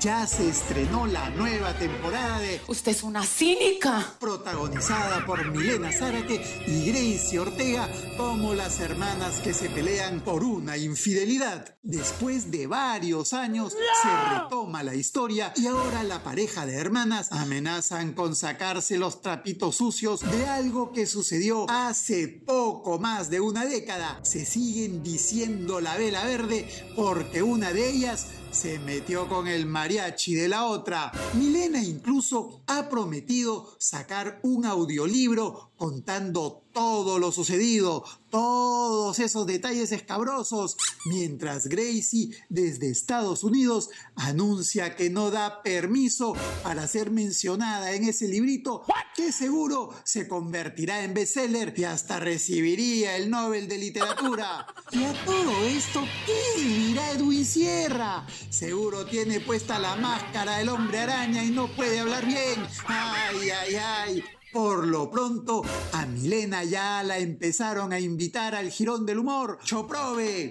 ya se estrenó la nueva temporada de Usted es una cínica. Protagonizada por Milena Zárate y Gracie Ortega como las hermanas que se pelean por una infidelidad. Después de varios años se retoma la historia y ahora la pareja de hermanas amenazan con sacarse los trapitos sucios de algo que sucedió hace poco más de una década. Se siguen diciendo la vela verde porque una de ellas se metió con el mariachi de la otra. Milena incluso ha prometido sacar un audiolibro contando todo lo sucedido, todos esos detalles escabrosos, mientras Gracie desde Estados Unidos anuncia que no da permiso para ser mencionada en ese librito que seguro se convertirá en bestseller y hasta recibiría el Nobel de Literatura. Y a todo esto, ¿qué dirá Edwin Sierra? Seguro tiene puesta la máscara del hombre araña y no puede hablar bien. Ay, ay, ay. Por lo pronto, a Milena ya la empezaron a invitar al Girón del Humor. ¡Choprove!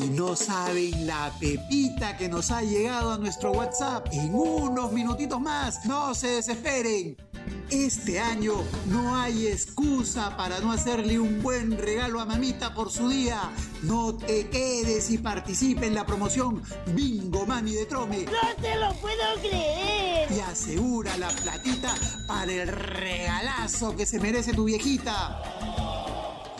Y no saben la pepita que nos ha llegado a nuestro WhatsApp. En unos minutitos más, no se desesperen. Este año no hay excusa para no hacerle un buen regalo a mamita por su día. No te quedes y participe en la promoción Bingo Mami de Trome. ¡No te lo puedo creer! Y asegura la platita para el regalazo que se merece tu viejita.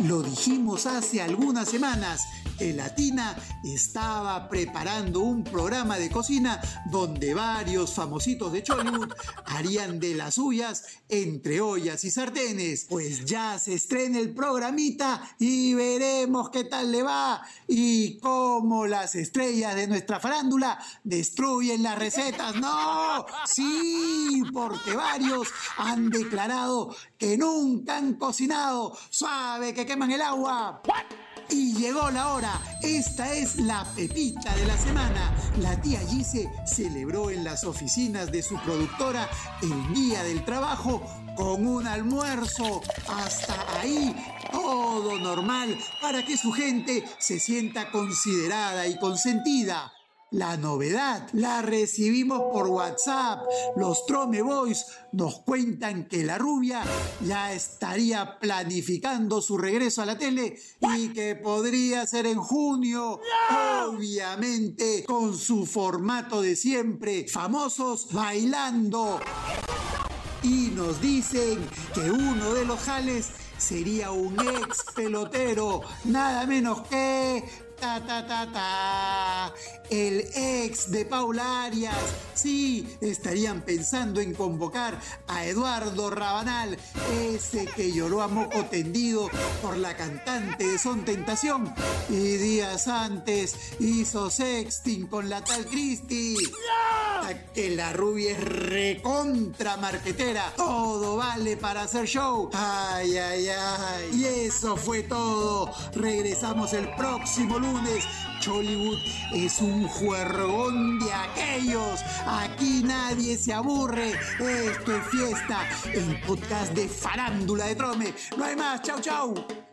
Lo dijimos hace algunas semanas que Latina estaba preparando un programa de cocina donde varios famositos de Chollywood harían de las suyas entre ollas y sartenes. Pues ya se estrena el programita y veremos qué tal le va y cómo las estrellas de nuestra farándula destruyen las recetas. ¡No! Sí, porque varios han declarado que nunca han cocinado. Suave que queman el agua. Y llegó la hora. Esta es la pepita de la semana. La tía Gise celebró en las oficinas de su productora el Día del Trabajo con un almuerzo. Hasta ahí todo normal para que su gente se sienta considerada y consentida. La novedad la recibimos por WhatsApp. Los Trome Boys nos cuentan que la rubia ya estaría planificando su regreso a la tele y que podría ser en junio. Obviamente con su formato de siempre. Famosos bailando. Y nos dicen que uno de los jales sería un ex pelotero, nada menos que ta ta ta ta. El ex de Paula Arias. Sí, estarían pensando en convocar a Eduardo Rabanal, ese que lloró a moco tendido por la cantante de Son Tentación. Y días antes hizo sexting con la tal Que la rubia es recontra marquetera. Todo vale para hacer show. Ay, ay, ay. Y eso fue todo. Regresamos el próximo lunes. Chollywood es un juergón de aquellos. Aquí nadie se aburre. Esto es fiesta. El podcast de farándula de Trome. No hay más. Chau, chau.